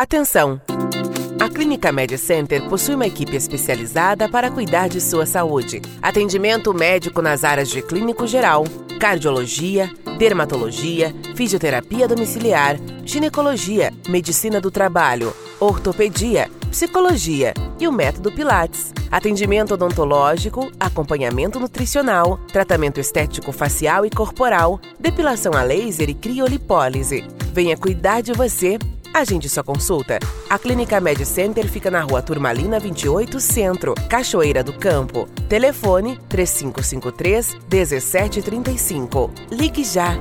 Atenção! A Clínica Med Center possui uma equipe especializada para cuidar de sua saúde. Atendimento médico nas áreas de clínico geral, cardiologia, dermatologia, fisioterapia domiciliar, ginecologia, medicina do trabalho, ortopedia, psicologia e o método Pilates. Atendimento odontológico, acompanhamento nutricional, tratamento estético facial e corporal, depilação a laser e criolipólise. Venha cuidar de você Agende sua consulta. A Clínica Med Center fica na rua Turmalina 28 Centro, Cachoeira do Campo. Telefone 3553 1735. Ligue já!